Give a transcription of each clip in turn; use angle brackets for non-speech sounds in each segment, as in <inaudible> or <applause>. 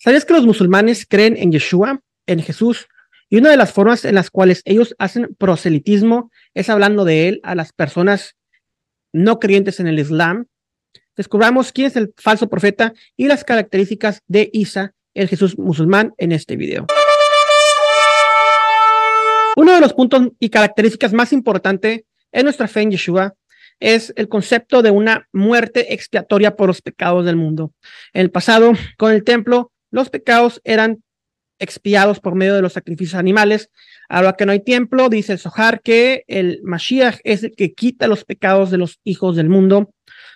¿Sabías que los musulmanes creen en Yeshua, en Jesús? Y una de las formas en las cuales ellos hacen proselitismo es hablando de él a las personas no creyentes en el Islam. Descubramos quién es el falso profeta y las características de Isa, el Jesús musulmán, en este video. Uno de los puntos y características más importantes en nuestra fe en Yeshua es el concepto de una muerte expiatoria por los pecados del mundo. En el pasado, con el templo, los pecados eran expiados por medio de los sacrificios animales. Ahora que no hay templo, dice el Zohar que el Mashiach es el que quita los pecados de los hijos del mundo.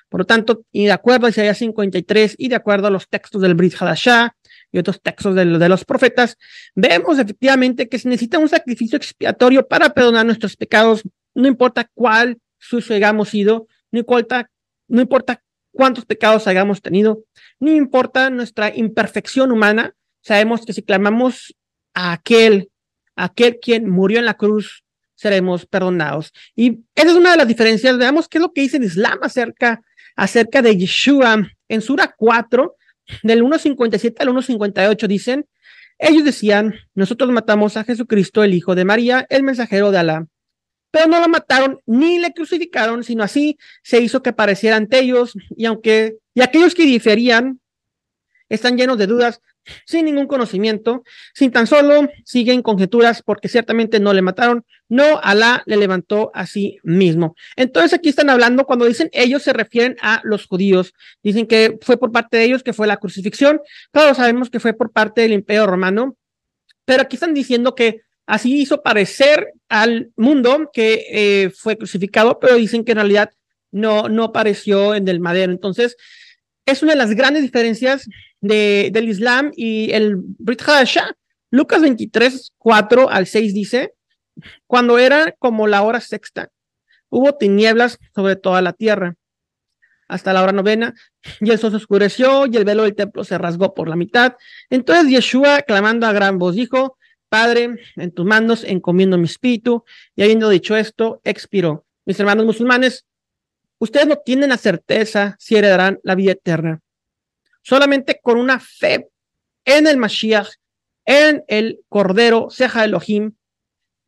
Por lo tanto, y de acuerdo a Isaías 53 y de acuerdo a los textos del Brit Hadashah y otros textos de, de, los profetas, vemos efectivamente que se necesita un sacrificio expiatorio para perdonar nuestros pecados, no importa cuál sucio hayamos sido, no importa, no importa cuántos pecados hayamos tenido, no importa nuestra imperfección humana, sabemos que si clamamos a aquel, aquel quien murió en la cruz, seremos perdonados. Y esa es una de las diferencias. Veamos qué es lo que dice el Islam acerca, acerca de Yeshua. En Sura 4, del 1.57 al 1.58, dicen, ellos decían, nosotros matamos a Jesucristo, el Hijo de María, el mensajero de Alá. Pero no lo mataron ni le crucificaron, sino así se hizo que pareciera ante ellos, y aunque, y aquellos que diferían están llenos de dudas, sin ningún conocimiento, sin tan solo siguen conjeturas porque ciertamente no le mataron, no, Alá le levantó a sí mismo. Entonces aquí están hablando, cuando dicen ellos se refieren a los judíos, dicen que fue por parte de ellos que fue la crucifixión, claro, sabemos que fue por parte del imperio romano, pero aquí están diciendo que así hizo parecer al mundo que eh, fue crucificado, pero dicen que en realidad no, no apareció en el madero. Entonces, es una de las grandes diferencias de, del Islam y el Brit Hadashah. Lucas 23, 4 al 6 dice, cuando era como la hora sexta, hubo tinieblas sobre toda la tierra hasta la hora novena, y el sol se oscureció y el velo del templo se rasgó por la mitad. Entonces Yeshua, clamando a gran voz, dijo, Padre, en tus manos encomiendo mi espíritu, y habiendo dicho esto, expiró. Mis hermanos musulmanes, ustedes no tienen la certeza si heredarán la vida eterna. Solamente con una fe en el Mashiach, en el Cordero, Seja Elohim,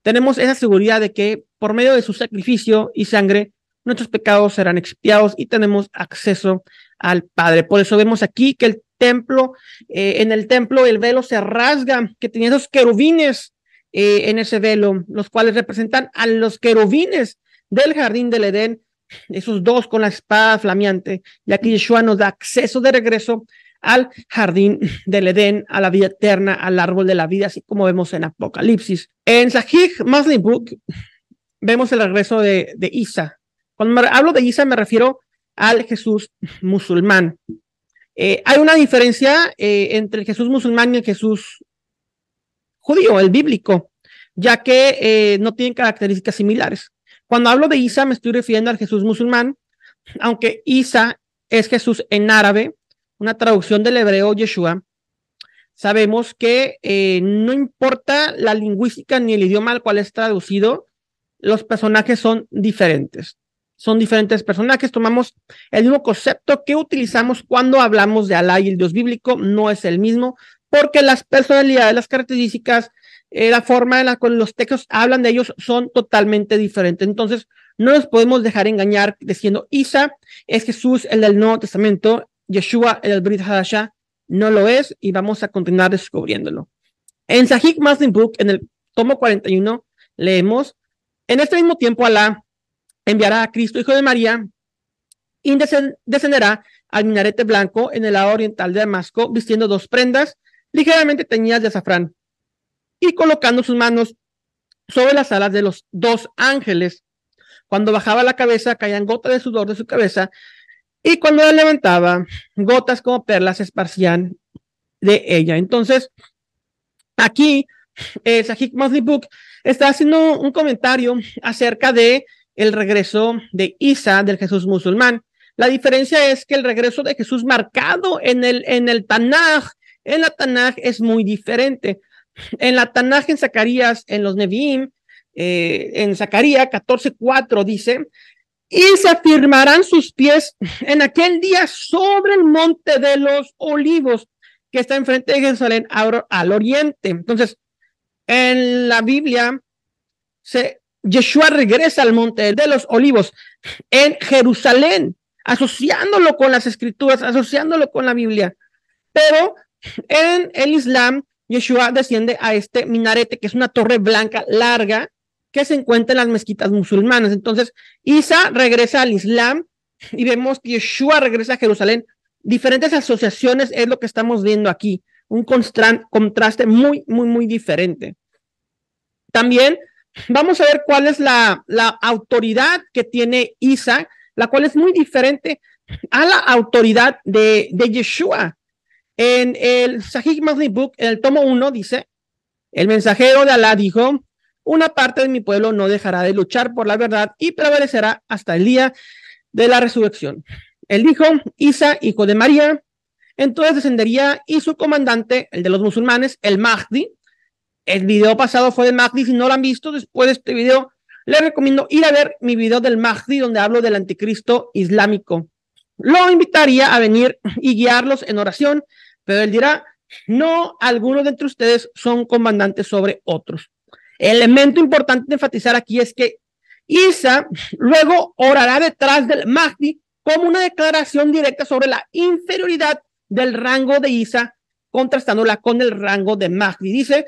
tenemos esa seguridad de que por medio de su sacrificio y sangre, nuestros pecados serán expiados y tenemos acceso al Padre. Por eso vemos aquí que el templo, eh, en el templo el velo se rasga, que tenía esos querubines eh, en ese velo, los cuales representan a los querubines del jardín del Edén esos dos con la espada flameante, y aquí Yeshua nos da acceso de regreso al jardín del Edén, a la vida eterna, al árbol de la vida, así como vemos en Apocalipsis. En Sahih Muslim Book vemos el regreso de Isa. Cuando hablo de Isa me refiero al Jesús musulmán. Eh, hay una diferencia eh, entre el Jesús musulmán y el Jesús judío, el bíblico, ya que eh, no tienen características similares. Cuando hablo de Isa, me estoy refiriendo al Jesús musulmán, aunque Isa es Jesús en árabe, una traducción del hebreo Yeshua. Sabemos que no importa la lingüística ni el idioma al cual es traducido, los personajes son diferentes. Son diferentes personajes, tomamos el mismo concepto que utilizamos cuando hablamos de Alá y el Dios bíblico, no es el mismo, porque las personalidades, las características, eh, la forma en la cual los textos hablan de ellos son totalmente diferentes. Entonces, no nos podemos dejar engañar diciendo Isa es Jesús, el del Nuevo Testamento, Yeshua, el del Brit no lo es y vamos a continuar descubriéndolo. En Sahih Muslim Book, en el tomo 41, leemos, en este mismo tiempo Alá enviará a Cristo, hijo de María, y descenderá al minarete blanco en el lado oriental de Damasco, vistiendo dos prendas ligeramente teñidas de azafrán y colocando sus manos sobre las alas de los dos ángeles. Cuando bajaba la cabeza, caían gotas de sudor de su cabeza, y cuando la levantaba, gotas como perlas se esparcían de ella. Entonces, aquí, eh, Sahik Book está haciendo un comentario acerca de el regreso de Isa, del Jesús musulmán. La diferencia es que el regreso de Jesús marcado en el, en el Tanaj, en la Tanaj es muy diferente. En la Tanaj, en Zacarías, en los Nevi'im, eh, en Zacarías 14:4 dice, y se afirmarán sus pies en aquel día sobre el monte de los olivos, que está enfrente de Jerusalén al oriente. Entonces, en la Biblia, se, Yeshua regresa al monte de los olivos en Jerusalén, asociándolo con las escrituras, asociándolo con la Biblia. Pero en el Islam, Yeshua desciende a este minarete, que es una torre blanca larga que se encuentra en las mezquitas musulmanas. Entonces, Isa regresa al Islam y vemos que Yeshua regresa a Jerusalén. Diferentes asociaciones es lo que estamos viendo aquí. Un contraste muy, muy, muy diferente. También vamos a ver cuál es la, la autoridad que tiene Isa, la cual es muy diferente a la autoridad de, de Yeshua. En el Sahih Muslim Book, en el tomo 1, dice, el mensajero de Alá dijo, una parte de mi pueblo no dejará de luchar por la verdad y prevalecerá hasta el día de la resurrección. Él dijo, Isa, hijo de María, entonces descendería y su comandante, el de los musulmanes, el Mahdi. El video pasado fue de Mahdi, si no lo han visto, después de este video, les recomiendo ir a ver mi video del Mahdi, donde hablo del anticristo islámico. Lo invitaría a venir y guiarlos en oración pero él dirá, no, algunos de entre ustedes son comandantes sobre otros. El elemento importante de enfatizar aquí es que Isa luego orará detrás del Mahdi como una declaración directa sobre la inferioridad del rango de Isa, contrastándola con el rango de Mahdi. Dice,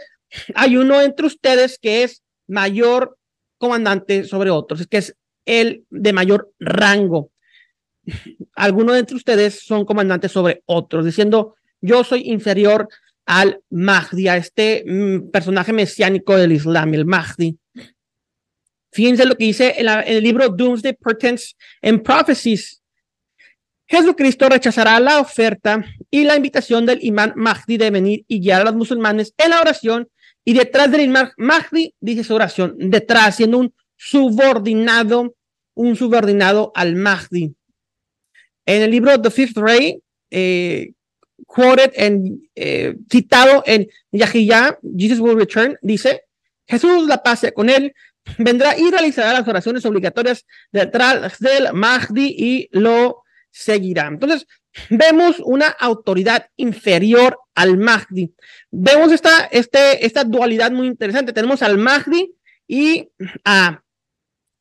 hay uno entre ustedes que es mayor comandante sobre otros, que es el de mayor rango. Algunos de entre ustedes son comandantes sobre otros, diciendo, yo soy inferior al Mahdi, a este mm, personaje mesiánico del Islam, el Mahdi. Fíjense lo que dice en, el libro Doomsday Portents and Prophecies. Jesucristo rechazará la oferta y la invitación del imán Mahdi de venir y guiar a los musulmanes en la oración y detrás del imán Mahdi dice su oración, detrás, siendo un subordinado, un subordinado al Mahdi. En el libro The Fifth Ray, eh, quoted en, eh, citado en Yahya, Jesus will return, dice, Jesús la pase con él, vendrá y realizará las oraciones obligatorias detrás del Mahdi y lo seguirá. Entonces, vemos una autoridad inferior al Mahdi. Vemos esta, este, esta dualidad muy interesante. Tenemos al Mahdi y a,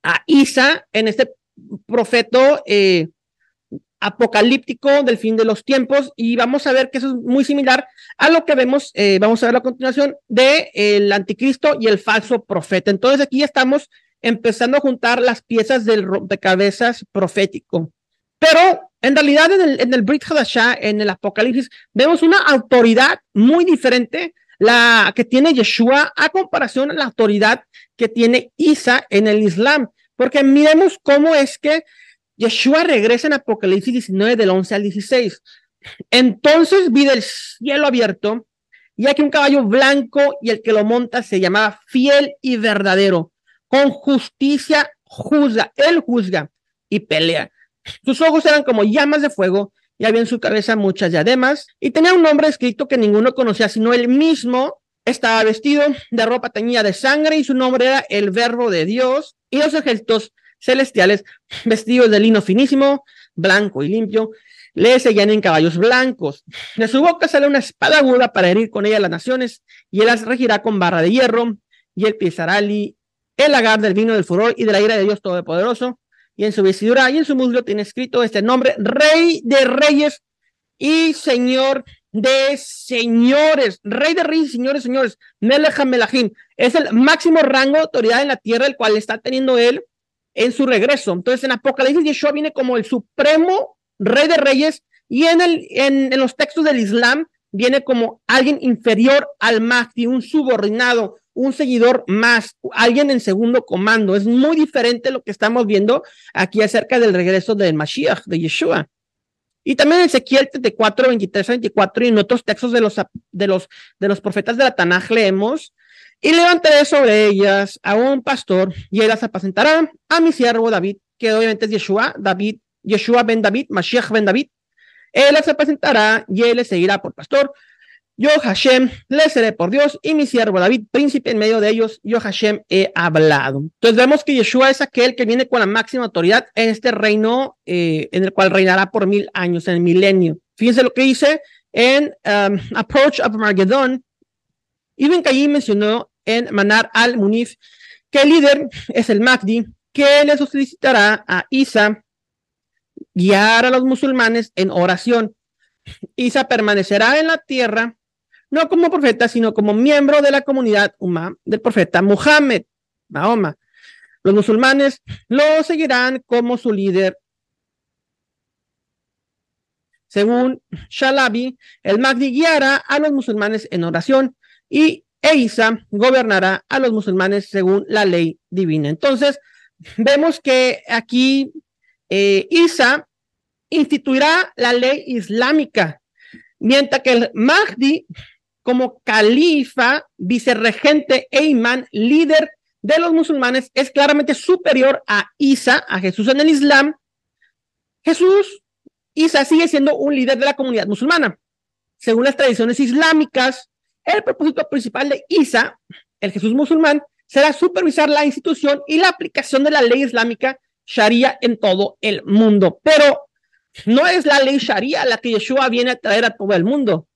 a Isa en este profeto eh, apocalíptico del fin de los tiempos y vamos a ver que eso es muy similar a lo que vemos, eh, vamos a ver a continuación de el anticristo y el falso profeta. Entonces aquí estamos empezando a juntar las piezas del rompecabezas profético. Pero en realidad en el, en el Brit Hadashah, en el Apocalipsis, vemos una autoridad muy diferente, la que tiene Yeshua a comparación a la autoridad que tiene Isa en el Islam. Porque miremos cómo es que Yeshua regresa en Apocalipsis 19 del 11 al 16. Entonces vi del cielo abierto y aquí un caballo blanco y el que lo monta se llamaba fiel y verdadero. Con justicia juzga, él juzga y pelea. Sus ojos eran como llamas de fuego y había en su cabeza muchas diademas y tenía un nombre escrito que ninguno conocía sino él mismo. Estaba vestido de ropa teñida de sangre y su nombre era el verbo de Dios y los ejércitos celestiales, vestidos de lino finísimo, blanco y limpio, le seguían en caballos blancos. De su boca sale una espada aguda para herir con ella a las naciones, y él las regirá con barra de hierro, y él pisará el, el lagar del vino del furor y de la ira de Dios Todopoderoso, y en su vestidura y en su muslo tiene escrito este nombre, Rey de Reyes y Señor de Señores, Rey de Reyes, Señores, Señores, Melech Melahim, es el máximo rango de autoridad en la tierra, el cual está teniendo él en su regreso. Entonces, en Apocalipsis, Yeshua viene como el supremo rey de reyes y en, el, en, en los textos del Islam viene como alguien inferior al Mahdi, un subordinado, un seguidor más, alguien en segundo comando. Es muy diferente lo que estamos viendo aquí acerca del regreso del Mashiach, de Yeshua. Y también en Ezequiel 34, 23, 24 y en otros textos de los, de los, de los profetas de la Tanaj leemos y levantaré sobre ellas a un pastor y él las apacentará a mi siervo David, que obviamente es Yeshua, David, Yeshua ben David, Mashiach ben David. Él las apacentará y él le seguirá por pastor. Yo Hashem le seré por Dios y mi siervo David, príncipe en medio de ellos, yo Hashem he hablado. Entonces vemos que Yeshua es aquel que viene con la máxima autoridad en este reino eh, en el cual reinará por mil años, en el milenio. Fíjense lo que dice en um, Approach of Armageddon, Ibn Qayyim mencionó en Manar al-Munif que el líder es el Mahdi, que le solicitará a Isa guiar a los musulmanes en oración. Isa permanecerá en la tierra no como profeta, sino como miembro de la comunidad umma del profeta Muhammad, Mahoma. Los musulmanes lo seguirán como su líder. Según Shalabi, el Mahdi guiará a los musulmanes en oración y Isa gobernará a los musulmanes según la ley divina. Entonces, vemos que aquí eh, Isa instituirá la ley islámica, mientras que el Mahdi como califa, vicerregente e imán, líder de los musulmanes, es claramente superior a Isa, a Jesús en el Islam. Jesús, Isa sigue siendo un líder de la comunidad musulmana. Según las tradiciones islámicas, el propósito principal de Isa, el Jesús musulmán, será supervisar la institución y la aplicación de la ley islámica Sharia en todo el mundo. Pero no es la ley Sharia la que Yeshua viene a traer a todo el mundo.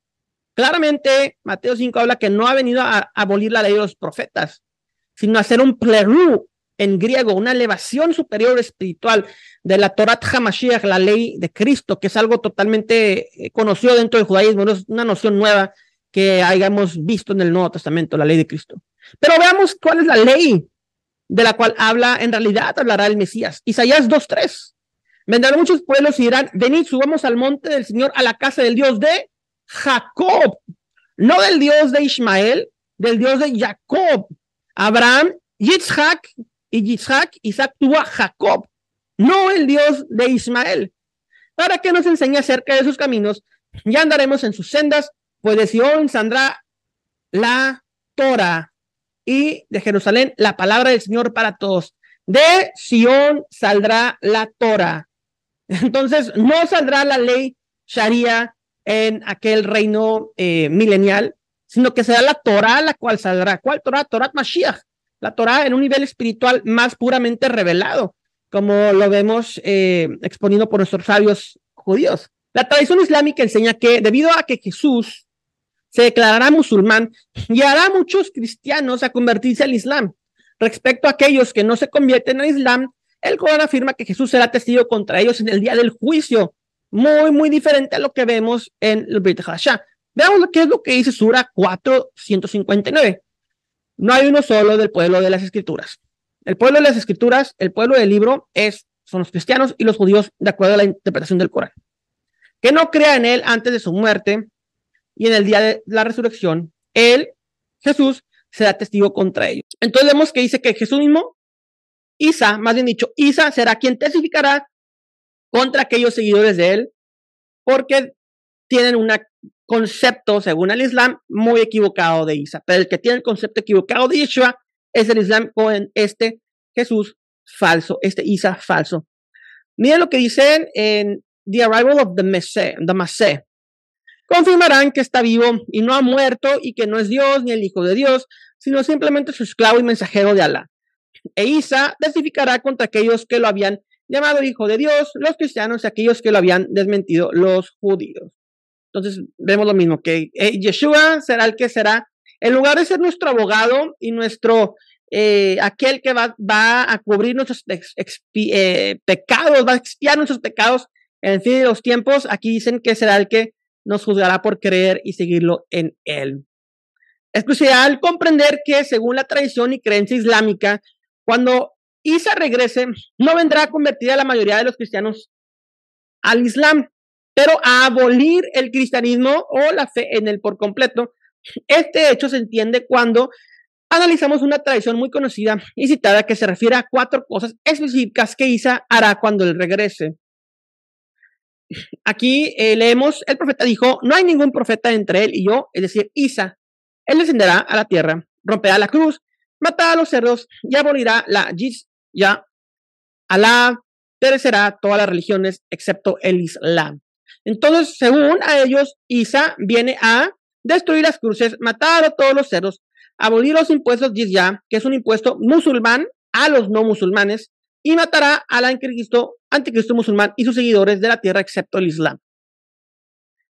Claramente, Mateo 5 habla que no ha venido a abolir la ley de los profetas, sino a hacer un plerú en griego, una elevación superior espiritual de la Torah Hamashiach, la ley de Cristo, que es algo totalmente eh, conocido dentro del judaísmo, no es una noción nueva que hayamos visto en el Nuevo Testamento, la ley de Cristo. Pero veamos cuál es la ley de la cual habla, en realidad hablará el Mesías. Isaías 2.3. Vendrán muchos pueblos y dirán, venid, subamos al monte del Señor, a la casa del Dios de Jacob, no del Dios de Ismael, del Dios de Jacob. Abraham, Yitzhak y Yitzhak, Isaac tuvo a Jacob, no el Dios de Ismael. Para que nos enseñe acerca de sus caminos, ya andaremos en sus sendas, pues de Sion saldrá la Torah y de Jerusalén la palabra del Señor para todos. De Sion saldrá la Torah. Entonces, no saldrá la ley Sharia en aquel reino eh, milenial, sino que será la Torah la cual saldrá. ¿Cuál Torah? Torah Mashiach. La Torah en un nivel espiritual más puramente revelado, como lo vemos eh, exponido por nuestros sabios judíos. La tradición islámica enseña que debido a que Jesús se declarará musulmán y hará a muchos cristianos a convertirse al Islam. Respecto a aquellos que no se convierten al Islam, el Corán afirma que Jesús será testigo contra ellos en el día del juicio, muy, muy diferente a lo que vemos en el Brit Hadashah. Veamos lo que es lo que dice Sura 459. No hay uno solo del pueblo de las escrituras. El pueblo de las escrituras, el pueblo del libro, es, son los cristianos y los judíos, de acuerdo a la interpretación del Corán. Que no crea en él antes de su muerte y en el día de la resurrección, él, Jesús, será testigo contra ellos. Entonces vemos que dice que Jesús mismo, Isa, más bien dicho, Isa será quien testificará contra aquellos seguidores de él, porque tienen un concepto, según el Islam, muy equivocado de Isa. Pero el que tiene el concepto equivocado de Yeshua es el Islam con este Jesús falso, este Isa falso. Miren lo que dicen en The Arrival of the Messiah, the Confirmarán que está vivo y no ha muerto y que no es Dios ni el Hijo de Dios, sino simplemente su esclavo y mensajero de Alá. E Isa testificará contra aquellos que lo habían llamado Hijo de Dios, los cristianos y aquellos que lo habían desmentido, los judíos. Entonces vemos lo mismo, que eh, Yeshua será el que será, en lugar de ser nuestro abogado y nuestro, eh, aquel que va, va, a cubrir nuestros eh, pecados, va a expiar nuestros pecados en el fin de los tiempos, aquí dicen que será el que nos juzgará por creer y seguirlo en él. Es crucial comprender que según la tradición y creencia islámica, cuando Isa regrese, no vendrá a convertir a la mayoría de los cristianos al Islam, pero a abolir el cristianismo o la fe en él por completo. Este hecho se entiende cuando analizamos una tradición muy conocida y citada que se refiere a cuatro cosas específicas que Isa hará cuando él regrese. Aquí eh, leemos, el profeta dijo, no hay ningún profeta entre él y yo, es decir, Isa. Él descenderá a la tierra, romperá la cruz, matará a los cerdos y abolirá la ya Alá perecerá todas las religiones excepto el Islam. Entonces, según a ellos, Isa viene a destruir las cruces, matar a todos los cerdos, abolir los impuestos ya que es un impuesto musulmán a los no musulmanes, y matará al anticristo, anticristo musulmán y sus seguidores de la tierra excepto el Islam.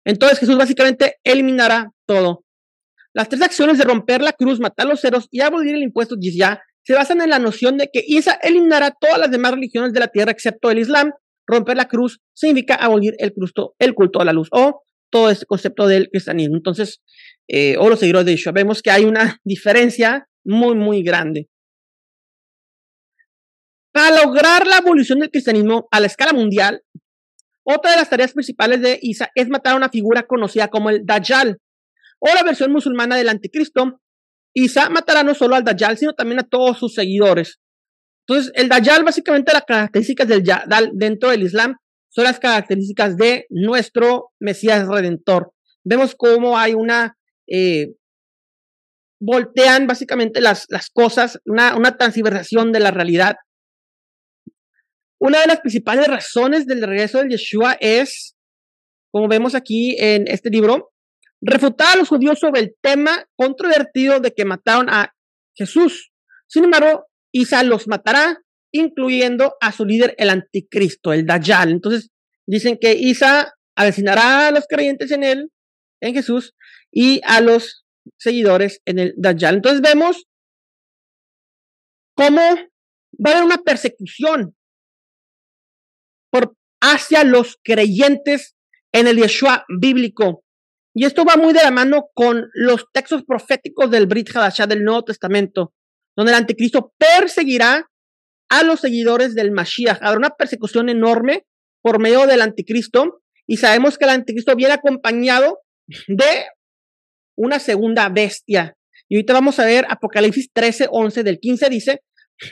Entonces Jesús básicamente eliminará todo. Las tres acciones de romper la cruz, matar los ceros y abolir el impuesto ya se basan en la noción de que Isa eliminará todas las demás religiones de la tierra excepto el Islam. Romper la cruz significa abolir el culto, el culto a la luz o todo este concepto del cristianismo. Entonces, eh, o los seguidores de Yeshua, vemos que hay una <laughs> diferencia muy, muy grande. Para lograr la abolición del cristianismo a la escala mundial, otra de las tareas principales de Isa es matar a una figura conocida como el Dajjal, o la versión musulmana del anticristo. Isa matará no solo al Dajjal, sino también a todos sus seguidores. Entonces, el Dajjal, básicamente las características del Dajjal dentro del Islam son las características de nuestro Mesías Redentor. Vemos cómo hay una, eh, voltean básicamente las, las cosas, una, una transversación de la realidad una de las principales razones del regreso de Yeshua es, como vemos aquí en este libro, refutar a los judíos sobre el tema controvertido de que mataron a Jesús. Sin embargo, Isa los matará, incluyendo a su líder, el anticristo, el Dajjal. Entonces, dicen que Isa asesinará a los creyentes en él, en Jesús, y a los seguidores en el Dajjal. Entonces vemos cómo va a haber una persecución por, hacia los creyentes en el Yeshua bíblico. Y esto va muy de la mano con los textos proféticos del Brit Hadashah del Nuevo Testamento, donde el anticristo perseguirá a los seguidores del Mashiach. Habrá una persecución enorme por medio del anticristo y sabemos que el anticristo viene acompañado de una segunda bestia. Y ahorita vamos a ver Apocalipsis 13, 11 del 15 dice,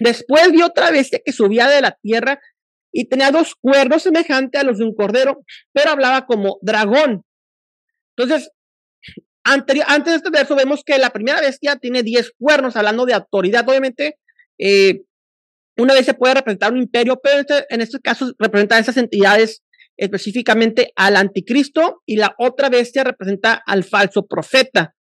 después vi otra bestia que subía de la tierra y tenía dos cuernos semejantes a los de un cordero, pero hablaba como dragón. Entonces, antes de este verso vemos que la primera bestia tiene diez cuernos, hablando de autoridad. Obviamente, eh, una vez se puede representar un imperio, pero este, en este caso representa a esas entidades específicamente al anticristo y la otra bestia representa al falso profeta.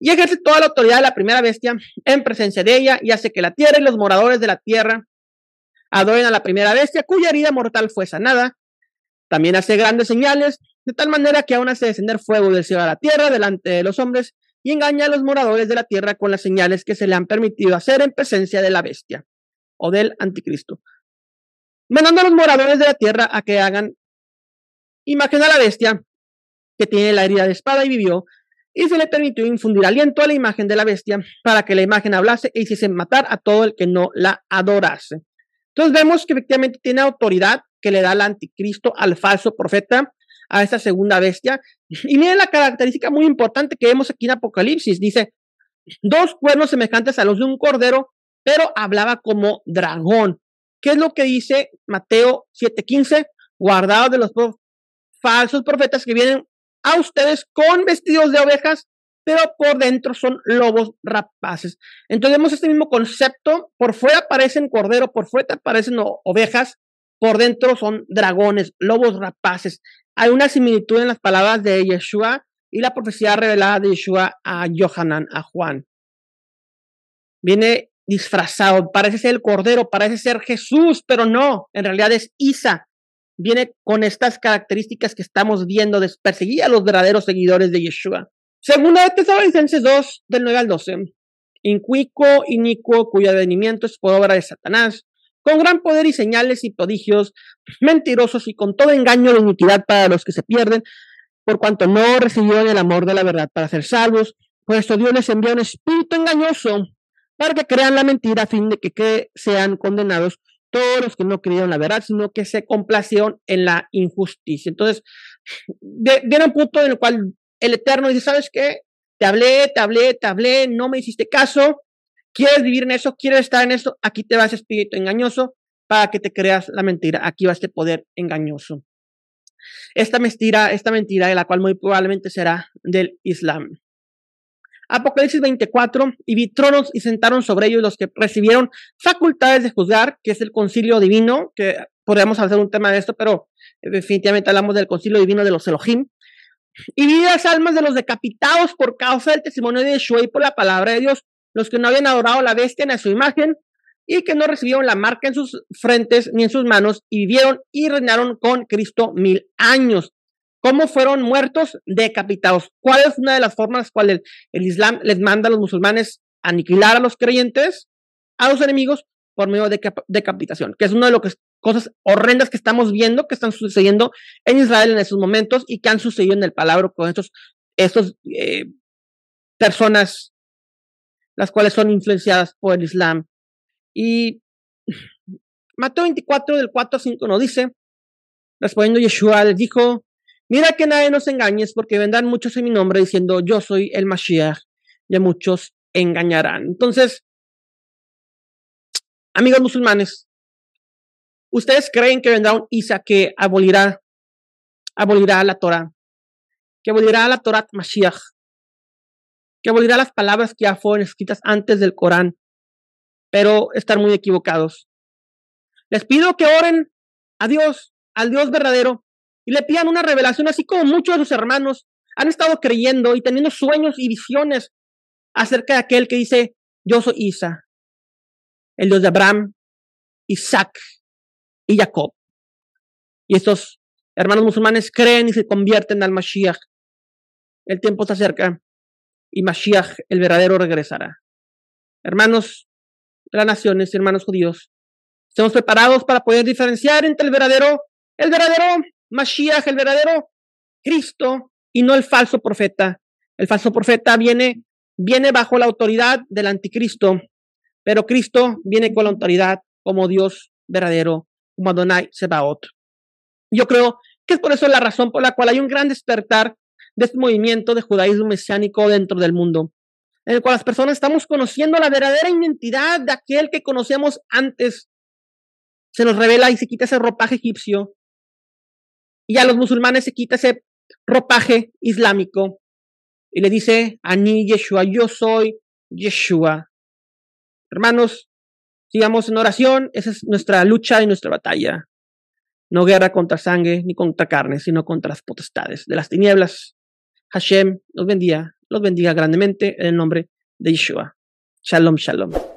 Y ejerce toda la autoridad de la primera bestia en presencia de ella y hace que la tierra y los moradores de la tierra adoren a la primera bestia, cuya herida mortal fue sanada. También hace grandes señales, de tal manera que aún hace descender fuego del cielo a la tierra delante de los hombres y engaña a los moradores de la tierra con las señales que se le han permitido hacer en presencia de la bestia o del anticristo. Mandando a los moradores de la tierra a que hagan imagen a la bestia que tiene la herida de espada y vivió, y se le permitió infundir aliento a la imagen de la bestia para que la imagen hablase e hiciese matar a todo el que no la adorase. Entonces vemos que efectivamente tiene autoridad que le da el anticristo al falso profeta, a esa segunda bestia. Y miren la característica muy importante que vemos aquí en Apocalipsis. Dice, dos cuernos semejantes a los de un cordero, pero hablaba como dragón. ¿Qué es lo que dice Mateo 7:15? Guardados de los falsos profetas que vienen a ustedes con vestidos de ovejas, pero por dentro son lobos rapaces. Entonces vemos este mismo concepto, por fuera parecen cordero, por fuera parecen ovejas, por dentro son dragones, lobos rapaces. Hay una similitud en las palabras de Yeshua y la profecía revelada de Yeshua a Johanan, a Juan. Viene disfrazado, parece ser el cordero, parece ser Jesús, pero no, en realidad es Isa. Viene con estas características que estamos viendo de a los verdaderos seguidores de Yeshua. Segunda de Tesalonicenses 2, del 9 al 12. Incuico, inicuo, cuyo advenimiento es por obra de Satanás, con gran poder y señales y prodigios, mentirosos y con todo engaño de iniquidad para los que se pierden, por cuanto no recibieron el amor de la verdad para ser salvos, pues esto Dios les envió un espíritu engañoso para que crean la mentira a fin de que, sean condenados todos los que no creyeron la verdad, sino que se complacieron en la injusticia. Entonces, viene un punto en el cual el Eterno dice, ¿sabes qué? Te hablé, te hablé, te hablé, no me hiciste caso, quieres vivir en eso, quieres estar en eso, aquí te va ese espíritu engañoso para que te creas la mentira, aquí va este poder engañoso. Esta mentira, esta mentira de la cual muy probablemente será del Islam. Apocalipsis 24, y vi tronos y sentaron sobre ellos los que recibieron facultades de juzgar, que es el concilio divino, que podríamos hacer un tema de esto, pero definitivamente hablamos del concilio divino de los Elohim, y vi las almas de los decapitados por causa del testimonio de Yeshua y por la palabra de Dios, los que no habían adorado a la bestia a su imagen, y que no recibieron la marca en sus frentes ni en sus manos, y vivieron y reinaron con Cristo mil años. ¿Cómo fueron muertos? Decapitados. ¿Cuál es una de las formas cuales el, el Islam les manda a los musulmanes aniquilar a los creyentes, a los enemigos, por medio de decapitación? Que es una de las cosas horrendas que estamos viendo que están sucediendo en Israel en esos momentos y que han sucedido en el palabra con estos, estos eh, personas, las cuales son influenciadas por el Islam. Y Mateo 24 del 4 a 5 nos dice, respondiendo Yeshua, les dijo, Mira que nadie nos engañes, porque vendrán muchos en mi nombre diciendo, yo soy el Mashiach, y a muchos engañarán. Entonces, amigos musulmanes, ¿ustedes creen que vendrá un Isa que abolirá, abolirá la Torah? Que abolirá la Torah Mashiach, que abolirá las palabras que ya fueron escritas antes del Corán, pero están muy equivocados. Les pido que oren a Dios, al Dios verdadero, y le pidan una revelación, así como muchos de sus hermanos han estado creyendo y teniendo sueños y visiones acerca de aquel que dice, yo soy Isa, el Dios de Abraham, Isaac y Jacob. Y estos hermanos musulmanes creen y se convierten al Mashiach. El tiempo está cerca y Mashiach, el verdadero, regresará. Hermanos de las naciones hermanos judíos, estamos preparados para poder diferenciar entre el verdadero, el verdadero Mashiach, el verdadero Cristo, y no el falso profeta. El falso profeta viene, viene bajo la autoridad del anticristo, pero Cristo viene con la autoridad como Dios verdadero, como Adonai Sebaot. Yo creo que es por eso la razón por la cual hay un gran despertar de este movimiento de judaísmo mesiánico dentro del mundo, en el cual las personas estamos conociendo la verdadera identidad de aquel que conocíamos antes. Se nos revela y se quita ese ropaje egipcio y a los musulmanes se quita ese ropaje islámico y le dice, Ani Yeshua, yo soy Yeshua. Hermanos, sigamos en oración, esa es nuestra lucha y nuestra batalla. No guerra contra sangre ni contra carne, sino contra las potestades de las tinieblas. Hashem los bendiga, los bendiga grandemente en el nombre de Yeshua. Shalom, shalom.